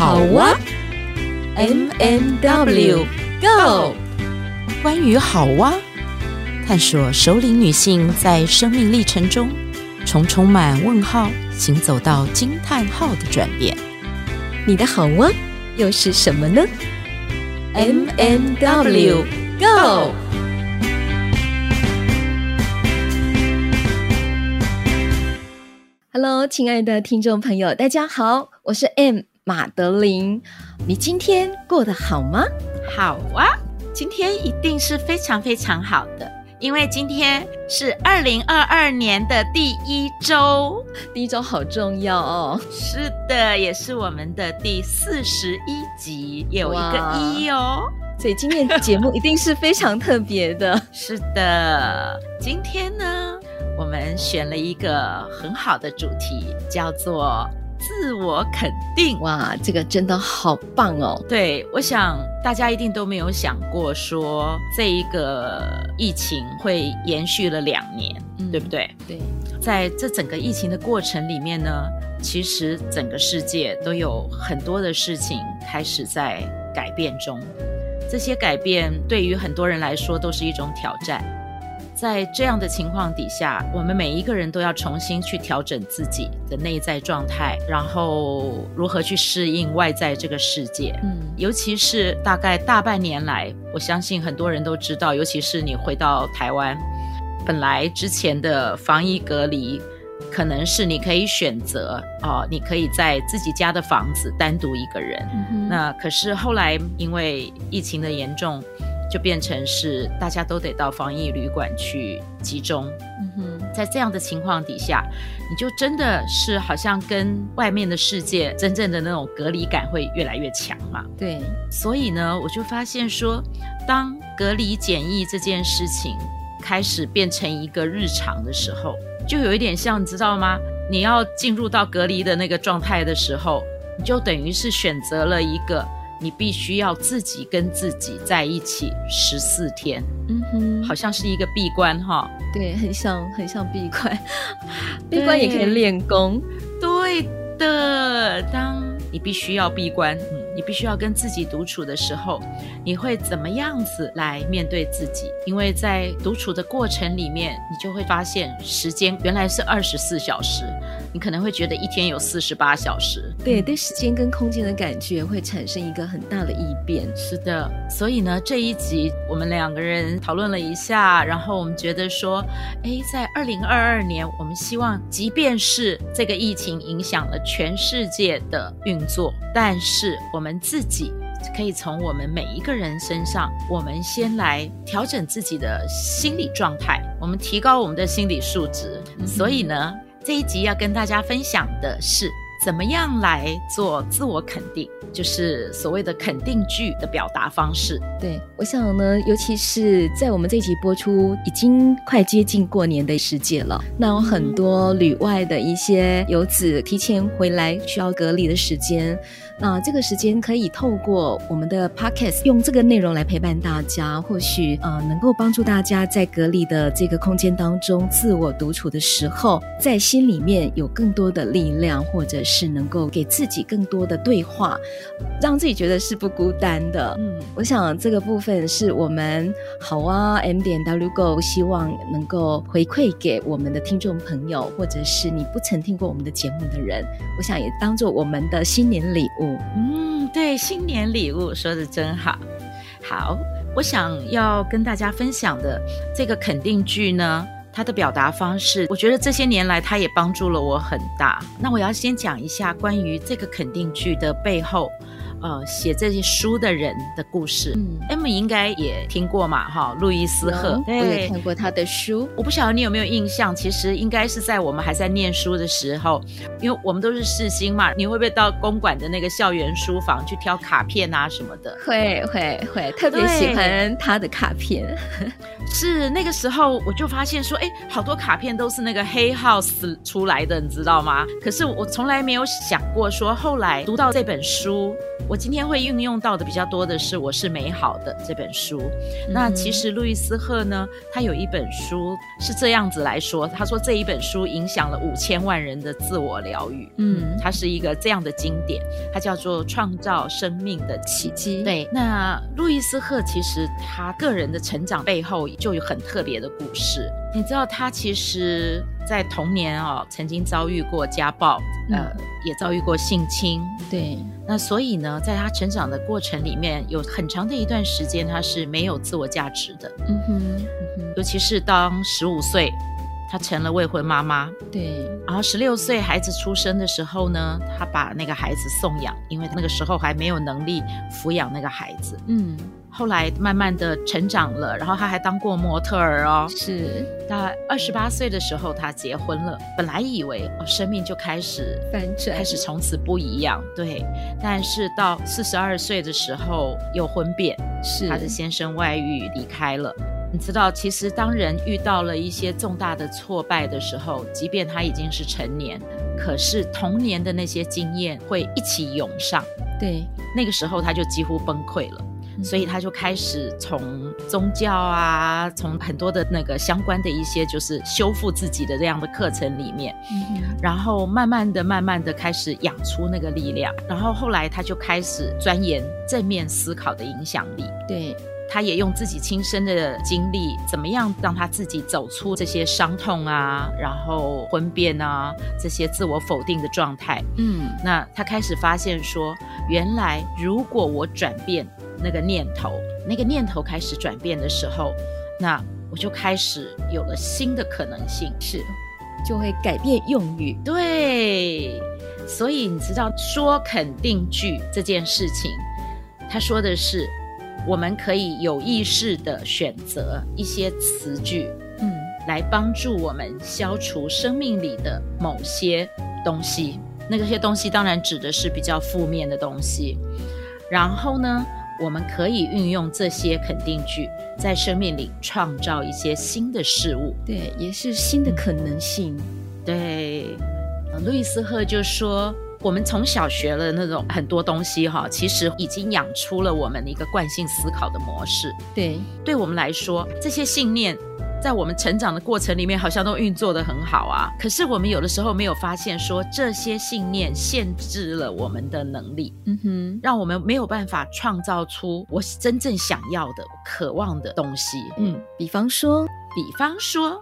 好哇，M M W Go，关于好哇，探索首领女性在生命历程中从充满问号行走到惊叹号的转变。你的好哇又是什么呢？M&W Go。Hello，亲爱的听众朋友，大家好，我是 M 马德琳。你今天过得好吗？好啊，今天一定是非常非常好的，因为今天是二零二二年的第一周，第一周好重要哦。是的，也是我们的第四十一集，有一个一哦，所以今天的节目一定是非常特别的。是的，今天呢，我们选了一个很好的主题，叫做自我肯定。哇，这个真的好棒哦！对，我想大家一定都没有想过说这一个疫情会延续了两年，嗯，对不对？对，在这整个疫情的过程里面呢，其实整个世界都有很多的事情开始在改变中。这些改变对于很多人来说都是一种挑战。在这样的情况底下，我们每一个人都要重新去调整自己的内在状态，然后如何去适应外在这个世界。嗯，尤其是大概大半年来，我相信很多人都知道，尤其是你回到台湾，本来之前的防疫隔离，可能是你可以选择哦，你可以在自己家的房子单独一个人。嗯。那可是后来因为疫情的严重。就变成是大家都得到防疫旅馆去集中。嗯哼，在这样的情况底下，你就真的是好像跟外面的世界真正的那种隔离感会越来越强嘛。对，所以呢，我就发现说，当隔离检疫这件事情开始变成一个日常的时候，就有一点像，你知道吗？你要进入到隔离的那个状态的时候，你就等于是选择了一个。你必须要自己跟自己在一起十四天，嗯哼，好像是一个闭关哈，对，很像很像闭关，闭关也可以练功，对的，当你必须要闭关。你必须要跟自己独处的时候，你会怎么样子来面对自己？因为在独处的过程里面，你就会发现时间原来是二十四小时，你可能会觉得一天有四十八小时。对，对时间跟空间的感觉会产生一个很大的异变。是的，所以呢，这一集我们两个人讨论了一下，然后我们觉得说，哎，在二零二二年，我们希望，即便是这个疫情影响了全世界的运作，但是我。们自己可以从我们每一个人身上，我们先来调整自己的心理状态，我们提高我们的心理素质。嗯、所以呢，这一集要跟大家分享的是，怎么样来做自我肯定，就是所谓的肯定句的表达方式。对，我想呢，尤其是在我们这一集播出已经快接近过年的时节了，那有很多旅外的一些游子提前回来需要隔离的时间。那这个时间可以透过我们的 podcast 用这个内容来陪伴大家，或许呃能够帮助大家在隔离的这个空间当中自我独处的时候，在心里面有更多的力量，或者是能够给自己更多的对话，让自己觉得是不孤单的。嗯，我想这个部分是我们好啊 M 点 W Go 希望能够回馈给我们的听众朋友，或者是你不曾听过我们的节目的人，我想也当做我们的新年礼物。嗯，对，新年礼物说的真好。好，我想要跟大家分享的这个肯定句呢，它的表达方式，我觉得这些年来它也帮助了我很大。那我要先讲一下关于这个肯定句的背后。呃，写这些书的人的故事，嗯，M 应该也听过嘛，哈，路易斯赫，我也看过他的书。我不晓得你有没有印象，其实应该是在我们还在念书的时候，因为我们都是世新嘛，你会不会到公馆的那个校园书房去挑卡片啊什么的？会会会，特别喜欢他的卡片。是那个时候我就发现说，哎，好多卡片都是那个黑 house 出来的，你知道吗？可是我从来没有想过说，后来读到这本书。我今天会运用到的比较多的是《我是美好的》这本书。嗯、那其实路易斯赫呢，他有一本书是这样子来说，他说这一本书影响了五千万人的自我疗愈。嗯，它是一个这样的经典，它叫做《创造生命的奇迹》。对，那路易斯赫其实他个人的成长背后就有很特别的故事。你知道他其实，在童年哦，曾经遭遇过家暴，嗯、呃，也遭遇过性侵。对，那所以呢，在他成长的过程里面，有很长的一段时间，他是没有自我价值的。嗯哼，嗯哼，尤其是当十五岁，他成了未婚妈妈。对，然后十六岁孩子出生的时候呢，她把那个孩子送养，因为那个时候还没有能力抚养那个孩子。嗯。后来慢慢的成长了，然后她还当过模特儿哦。是，到二十八岁的时候，她结婚了。本来以为哦，生命就开始开始从此不一样。对，但是到四十二岁的时候又婚变，是她的先生外遇离开了。你知道，其实当人遇到了一些重大的挫败的时候，即便他已经是成年，可是童年的那些经验会一起涌上。对，那个时候他就几乎崩溃了。所以他就开始从宗教啊，从很多的那个相关的一些就是修复自己的这样的课程里面，嗯，然后慢慢的、慢慢的开始养出那个力量，然后后来他就开始钻研正面思考的影响力。对，他也用自己亲身的经历，怎么样让他自己走出这些伤痛啊，然后婚变啊这些自我否定的状态。嗯，那他开始发现说，原来如果我转变。那个念头，那个念头开始转变的时候，那我就开始有了新的可能性，是，就会改变用语。对，所以你知道说肯定句这件事情，他说的是我们可以有意识的选择一些词句，嗯，来帮助我们消除生命里的某些东西。那些东西当然指的是比较负面的东西，然后呢，我们可以运用这些肯定句，在生命里创造一些新的事物，对，也是新的可能性。对，路易斯赫就说，我们从小学了那种很多东西，哈，其实已经养出了我们的一个惯性思考的模式。对，对我们来说，这些信念。在我们成长的过程里面，好像都运作的很好啊。可是我们有的时候没有发现，说这些信念限制了我们的能力，嗯哼，让我们没有办法创造出我真正想要的、渴望的东西。嗯，比方说，比方说，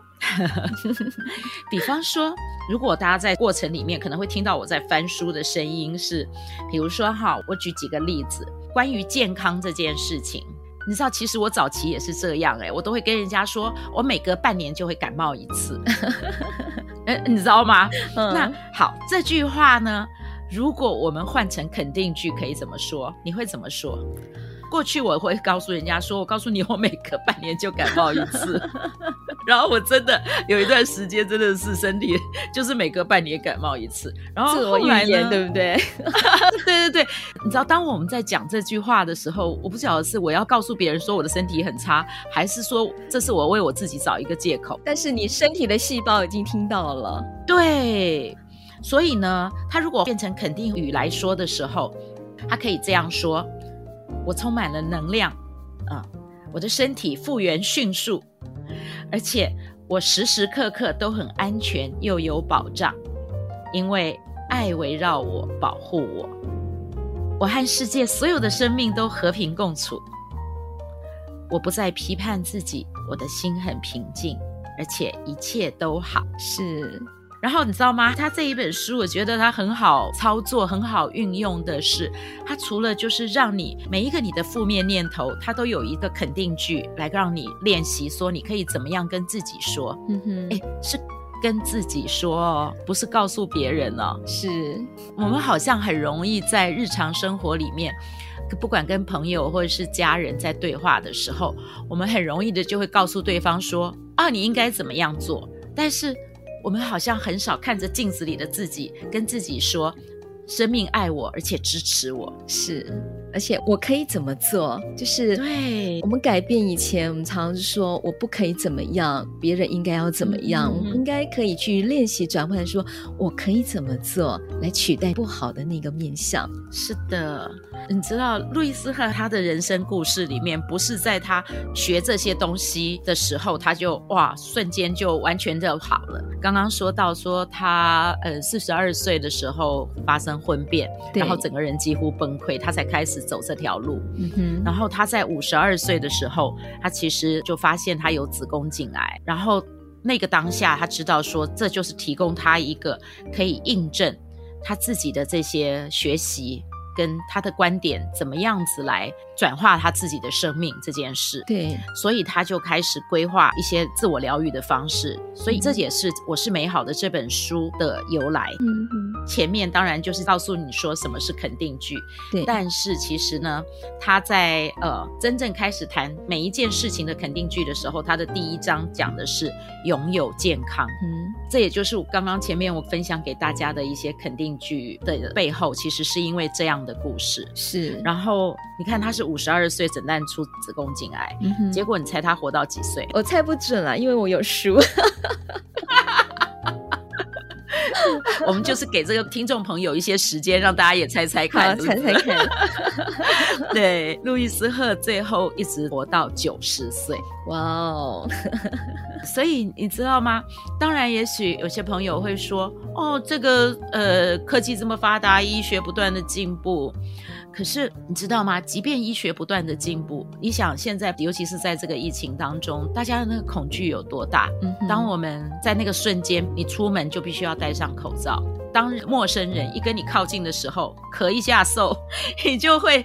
比方说，如果大家在过程里面可能会听到我在翻书的声音，是，比如说哈，我举几个例子，关于健康这件事情。你知道，其实我早期也是这样哎，我都会跟人家说，我每隔半年就会感冒一次，哎，你知道吗？嗯。那好，这句话呢，如果我们换成肯定句，可以怎么说？你会怎么说？过去我会告诉人家说，我告诉你，我每隔半年就感冒一次，然后我真的有一段时间真的是身体就是每隔半年感冒一次，然后后来呢，对不对？对对对，你知道，当我们在讲这句话的时候，我不晓得是我要告诉别人说我的身体很差，还是说这是我为我自己找一个借口。但是你身体的细胞已经听到了，对，所以呢，它如果变成肯定语来说的时候，它可以这样说。我充满了能量，啊，我的身体复原迅速，而且我时时刻刻都很安全又有保障，因为爱围绕我，保护我。我和世界所有的生命都和平共处，我不再批判自己，我的心很平静，而且一切都好。是。然后你知道吗？他这一本书，我觉得他很好操作、很好运用的是，它除了就是让你每一个你的负面念头，它都有一个肯定句来让你练习，说你可以怎么样跟自己说。嗯哼，哎，是跟自己说哦，不是告诉别人哦。是我们好像很容易在日常生活里面，不管跟朋友或者是家人在对话的时候，我们很容易的就会告诉对方说啊，你应该怎么样做，但是。我们好像很少看着镜子里的自己，跟自己说：“生命爱我，而且支持我。是，而且我可以怎么做？就是对，我们改变以前，我们常常是说我不可以怎么样，别人应该要怎么样，嗯、我们应该可以去练习转换，说我可以怎么做来取代不好的那个面相。是的。你知道路易斯和他的人生故事里面，不是在他学这些东西的时候，他就哇瞬间就完全就好了。刚刚说到说他呃四十二岁的时候发生婚变，然后整个人几乎崩溃，他才开始走这条路。嗯哼。然后他在五十二岁的时候，他其实就发现他有子宫颈癌，然后那个当下他知道说这就是提供他一个可以印证他自己的这些学习。跟他的观点怎么样子来转化他自己的生命这件事，对，所以他就开始规划一些自我疗愈的方式，所以这也是《我是美好的》这本书的由来。嗯嗯，前面当然就是告诉你说什么是肯定句，对，但是其实呢，他在呃真正开始谈每一件事情的肯定句的时候，他的第一章讲的是拥有健康。嗯，这也就是我刚刚前面我分享给大家的一些肯定句的背后，其实是因为这样的故事。是，然后你看他是。五十二岁诊断出子宫颈癌，嗯、结果你猜他活到几岁？我猜不准了，因为我有书。我们就是给这个听众朋友一些时间，让大家也猜猜看，猜猜看。对，路易斯赫最后一直活到九十岁，哇哦！所以你知道吗？当然，也许有些朋友会说：“哦，这个呃，科技这么发达，医学不断的进步。”可是你知道吗？即便医学不断的进步，你想现在，尤其是在这个疫情当中，大家的那个恐惧有多大？嗯，当我们在那个瞬间，你出门就必须要戴上口罩。当陌生人一跟你靠近的时候，咳一下嗽，你就会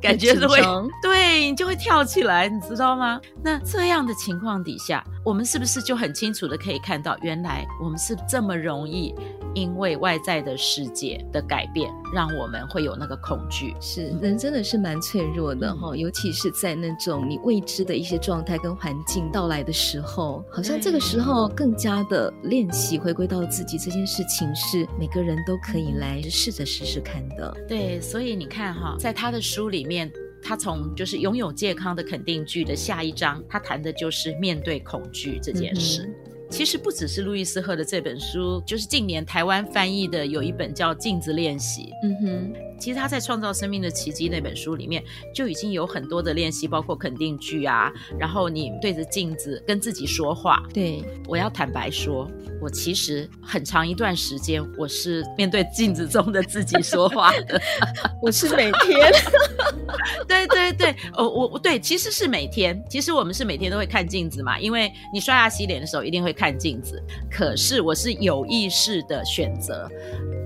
感觉是会，对，你就会跳起来，你知道吗？那这样的情况底下，我们是不是就很清楚的可以看到，原来我们是这么容易因为外在的世界的改变，让我们会有那个恐惧？是，人真的是蛮脆弱的哈，嗯、尤其是在那种你未知的一些状态跟环境到来的时候，好像这个时候更加的练习回归到自己这件事情是。每个人都可以来试着试试看的，对，所以你看哈，在他的书里面，他从就是拥有健康的肯定句的下一章，他谈的就是面对恐惧这件事。其实不只是路易斯赫的这本书，就是近年台湾翻译的有一本叫《镜子练习》。嗯哼，其实他在《创造生命的奇迹》那本书里面就已经有很多的练习，包括肯定句啊，然后你对着镜子跟自己说话。对，我要坦白说，我其实很长一段时间我是面对镜子中的自己说话的。我是每天。对对对，哦，我我对，其实是每天，其实我们是每天都会看镜子嘛，因为你刷牙洗脸的时候一定会看。看镜子，可是我是有意识的选择。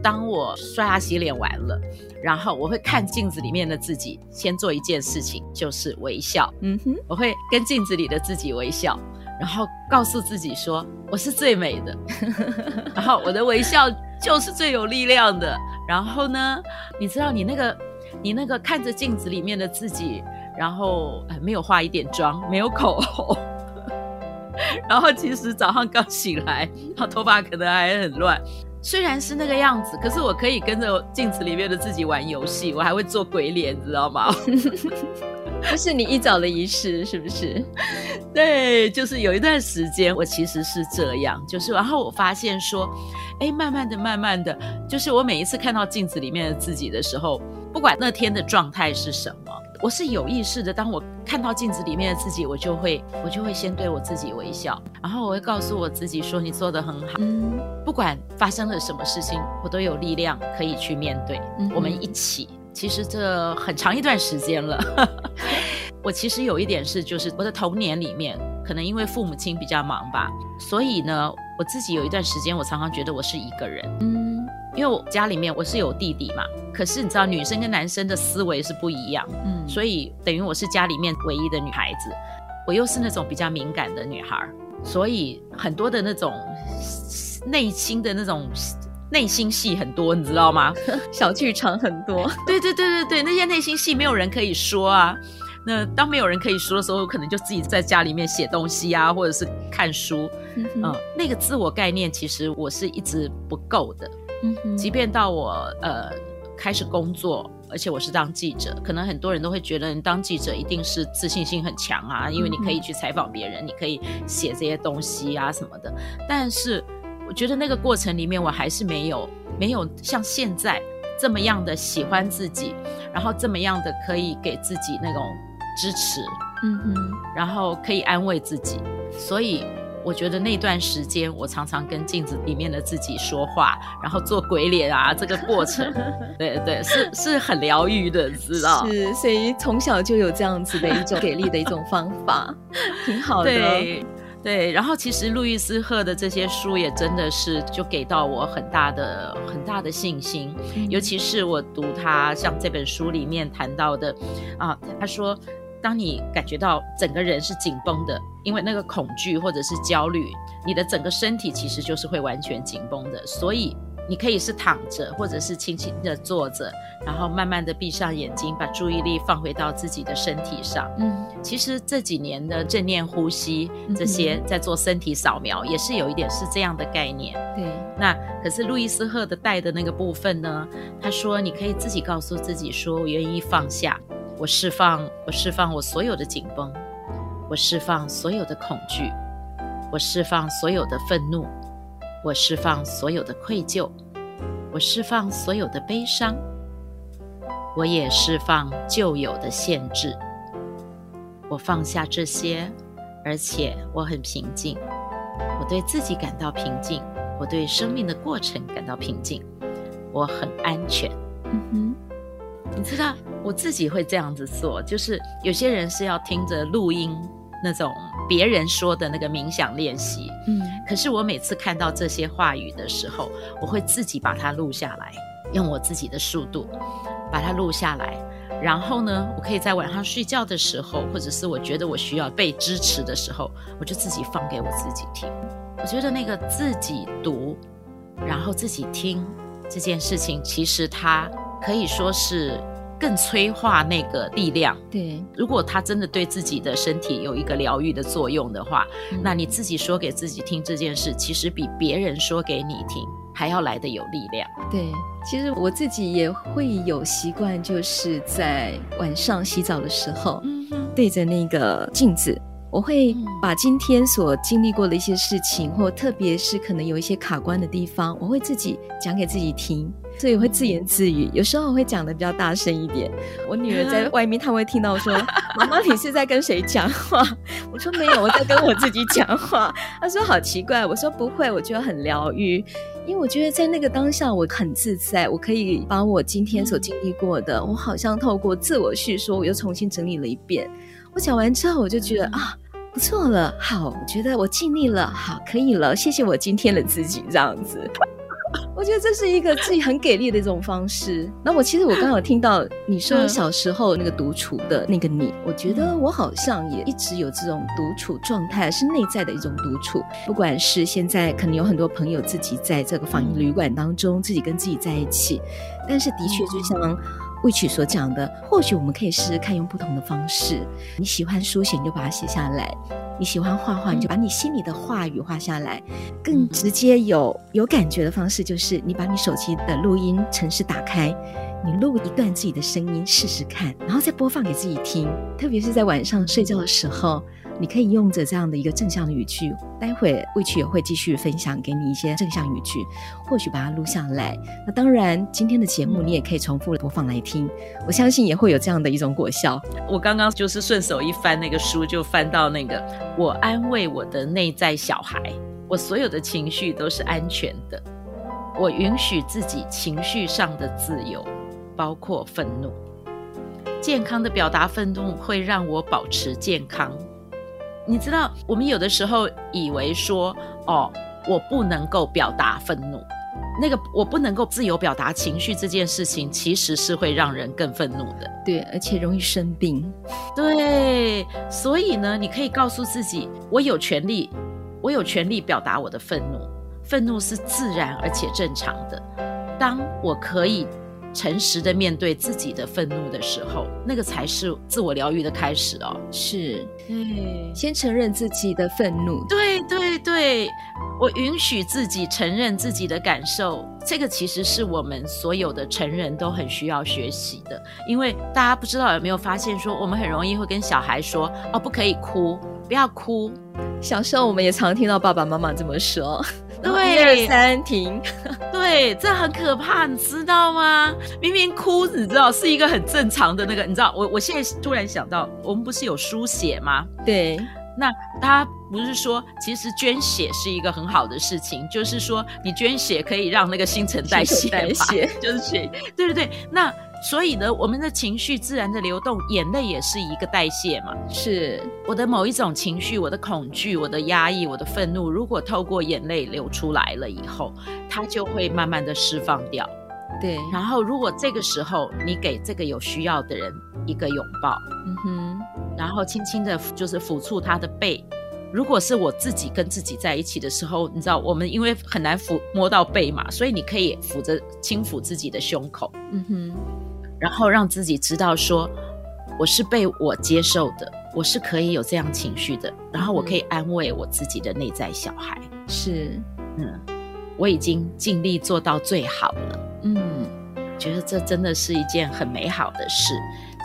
当我刷牙洗脸完了，然后我会看镜子里面的自己，先做一件事情，就是微笑。嗯哼，我会跟镜子里的自己微笑，然后告诉自己说我是最美的，然后我的微笑就是最有力量的。然后呢，你知道你那个你那个看着镜子里面的自己，然后，呃，没有化一点妆，没有口红。然后其实早上刚醒来，然后头发可能还很乱。虽然是那个样子，可是我可以跟着镜子里面的自己玩游戏，我还会做鬼脸，知道吗？这是你一早的仪式，是不是？对，就是有一段时间我其实是这样，就是然后我发现说，哎，慢慢的、慢慢的，就是我每一次看到镜子里面的自己的时候，不管那天的状态是什么。我是有意识的，当我看到镜子里面的自己，我就会，我就会先对我自己微笑，然后我会告诉我自己说：“你做的很好。”嗯，不管发生了什么事情，我都有力量可以去面对。嗯，我们一起，其实这很长一段时间了。我其实有一点是，就是我的童年里面，可能因为父母亲比较忙吧，所以呢，我自己有一段时间，我常常觉得我是一个人。嗯。因为我家里面我是有弟弟嘛，可是你知道女生跟男生的思维是不一样，嗯，所以等于我是家里面唯一的女孩子，我又是那种比较敏感的女孩，所以很多的那种内心的那种内心戏很多，你知道吗？小剧场很多，对对对对对，那些内心戏没有人可以说啊。那当没有人可以说的时候，我可能就自己在家里面写东西啊，或者是看书，嗯那个自我概念其实我是一直不够的。嗯哼，即便到我呃开始工作。而且我是当记者，可能很多人都会觉得，你当记者一定是自信心很强啊，因为你可以去采访别人，嗯、你可以写这些东西啊什么的。但是我觉得那个过程里面，我还是没有没有像现在这么样的喜欢自己，然后这么样的可以给自己那种支持，嗯哼，然后可以安慰自己，所以。我觉得那段时间，我常常跟镜子里面的自己说话，然后做鬼脸啊，这个过程，对对，是是很疗愈的，知道？是，所以从小就有这样子的一种给力的一种方法，挺好的。对对，然后其实路易斯赫的这些书也真的是就给到我很大的很大的信心，嗯、尤其是我读他像这本书里面谈到的啊，他说。当你感觉到整个人是紧绷的，因为那个恐惧或者是焦虑，你的整个身体其实就是会完全紧绷的。所以你可以是躺着，或者是轻轻的坐着，然后慢慢的闭上眼睛，把注意力放回到自己的身体上。嗯，其实这几年的正念呼吸这些在做身体扫描，也是有一点是这样的概念。对，那可是路易斯赫的带的那个部分呢？他说你可以自己告诉自己说，我愿意放下。我释放，我释放我所有的紧绷，我释放所有的恐惧，我释放所有的愤怒，我释放所有的愧疚，我释放所有的悲伤，我也释放旧有的限制。我放下这些，而且我很平静。我对自己感到平静，我对生命的过程感到平静，我很安全。嗯哼。你知道我自己会这样子做，就是有些人是要听着录音那种别人说的那个冥想练习，嗯，可是我每次看到这些话语的时候，我会自己把它录下来，用我自己的速度把它录下来，然后呢，我可以在晚上睡觉的时候，或者是我觉得我需要被支持的时候，我就自己放给我自己听。我觉得那个自己读，然后自己听这件事情，其实它。可以说是更催化那个力量。对，如果他真的对自己的身体有一个疗愈的作用的话，嗯，那你自己说给自己听这件事，其实比别人说给你听还要来得有力量。对，其实我自己也会有习惯，就是在晚上洗澡的时候，嗯，对着那个镜子。我会把今天所经历过的一些事情，或特别是可能有一些卡关的地方，我会自己讲给自己听，所以会自言自语。有时候我会讲的比较大声一点。我女儿在 外面，她会听到说：“妈妈，你是在跟谁讲话？”我说：“没有，我在跟我自己讲话。”她说：“好奇怪。”我说：“不会，我觉得很疗愈，因为我觉得在那个当下我很自在，我可以把我今天所经历过的，我好像透过自我叙说，我又重新整理了一遍。我讲完之后，我就觉得啊。”不错了，好，我觉得我尽力了，好，可以了，谢谢我今天的自己，这样子，我觉得这是一个自己很给力的一种方式。那我其实我刚好听到你说小时候那个独处的那个你，我觉得我好像也一直有这种独处状态，是内在的一种独处。不管是现在可能有很多朋友自己在这个防疫旅馆当中，自己跟自己在一起，但是的确就像。魏曲所讲的，或许我们可以试试看用不同的方式。你喜欢书写，你就把它写下来；你喜欢画画，你就把你心里的话语画下来。更直接有有感觉的方式，就是你把你手机的录音程式打开，你录一段自己的声音试试看，然后再播放给自己听。特别是在晚上睡觉的时候。你可以用着这样的一个正向的语句，待会魏曲也会继续分享给你一些正向语句，或许把它录下来。那当然，今天的节目你也可以重复播放来听，我相信也会有这样的一种果效。我刚刚就是顺手一翻那个书，就翻到那个“我安慰我的内在小孩，我所有的情绪都是安全的，我允许自己情绪上的自由，包括愤怒。健康的表达愤怒会让我保持健康。”你知道，我们有的时候以为说，哦，我不能够表达愤怒，那个我不能够自由表达情绪这件事情，其实是会让人更愤怒的。对，而且容易生病。对，所以呢，你可以告诉自己，我有权利，我有权利表达我的愤怒，愤怒是自然而且正常的。当我可以。诚实的面对自己的愤怒的时候，那个才是自我疗愈的开始哦。是，对，先承认自己的愤怒。对对对，我允许自己承认自己的感受，这个其实是我们所有的成人都很需要学习的。因为大家不知道有没有发现说，说我们很容易会跟小孩说：“哦，不可以哭，不要哭。”小时候我们也常听到爸爸妈妈这么说。对，一二三停。对，这很可怕，你知道吗？明明哭，你知道是一个很正常的那个，你知道，我我现在突然想到，我们不是有输血吗？对，那他不是说，其实捐血是一个很好的事情，就是说你捐血可以让那个新陈代谢，代谢 就是血，对对对，那。所以呢，我们的情绪自然的流动，眼泪也是一个代谢嘛。是我的某一种情绪，我的恐惧，我的压抑，我的愤怒，如果透过眼泪流出来了以后，它就会慢慢的释放掉。对。然后，如果这个时候你给这个有需要的人一个拥抱，嗯哼，然后轻轻的，就是抚触他的背。如果是我自己跟自己在一起的时候，你知道，我们因为很难抚摸到背嘛，所以你可以抚着轻抚自己的胸口。嗯哼。然后让自己知道说，我是被我接受的，我是可以有这样情绪的。然后我可以安慰我自己的内在小孩，是，嗯，我已经尽力做到最好了。嗯，觉得这真的是一件很美好的事，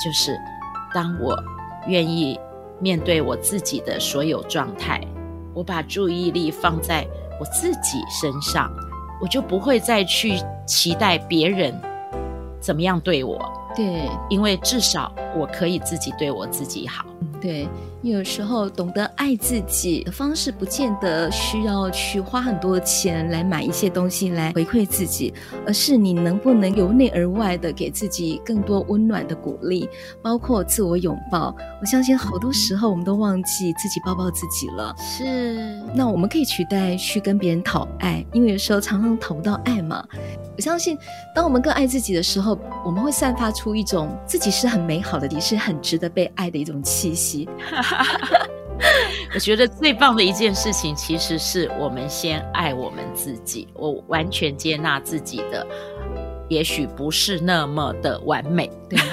就是当我愿意面对我自己的所有状态，我把注意力放在我自己身上，我就不会再去期待别人。怎么样对我？对，因为至少我可以自己对我自己好。对，有时候懂得爱自己的方式，不见得需要去花很多钱来买一些东西来回馈自己，而是你能不能由内而外的给自己更多温暖的鼓励，包括自我拥抱。我相信好多时候我们都忘记自己抱抱自己了。是，那我们可以取代去跟别人讨爱，因为有时候常常讨不到爱嘛。我相信，当我们更爱自己的时候，我们会散发出一种自己是很美好的，也是很值得被爱的一种气息。我觉得最棒的一件事情，其实是我们先爱我们自己。我完全接纳自己的，也许不是那么的完美。对。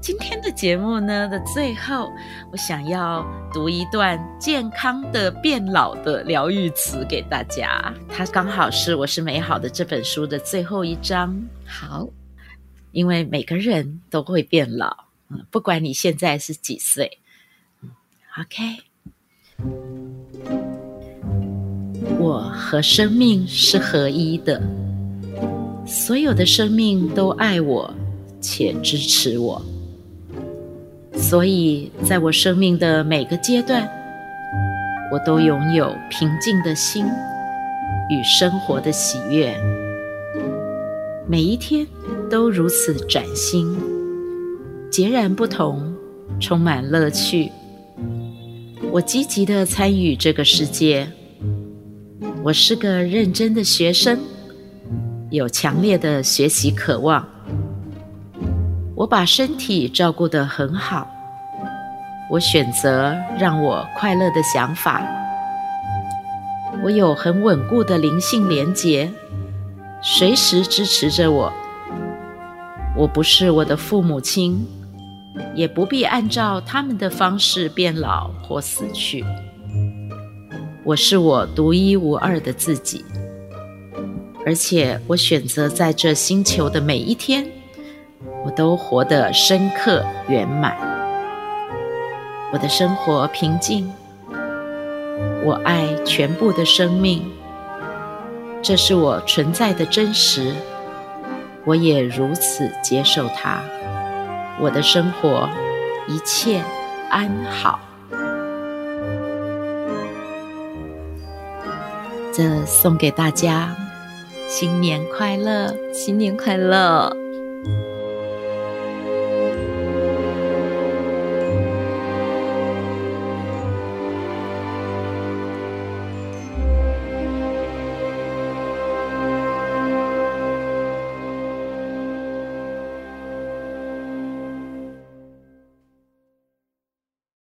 今天的节目呢的最后，我想要读一段健康的变老的疗愈词给大家。它刚好是《我是美好的》这本书的最后一章。好，因为每个人都会变老，不管你现在是几岁，，OK。我和生命是合一的，所有的生命都爱我且支持我。所以，在我生命的每个阶段，我都拥有平静的心与生活的喜悦。每一天都如此崭新，截然不同，充满乐趣。我积极地参与这个世界。我是个认真的学生，有强烈的学习渴望。我把身体照顾得很好，我选择让我快乐的想法。我有很稳固的灵性连结，随时支持着我。我不是我的父母亲，也不必按照他们的方式变老或死去。我是我独一无二的自己，而且我选择在这星球的每一天。我都活得深刻圆满，我的生活平静，我爱全部的生命，这是我存在的真实，我也如此接受它。我的生活一切安好，这送给大家，新年快乐，新年快乐。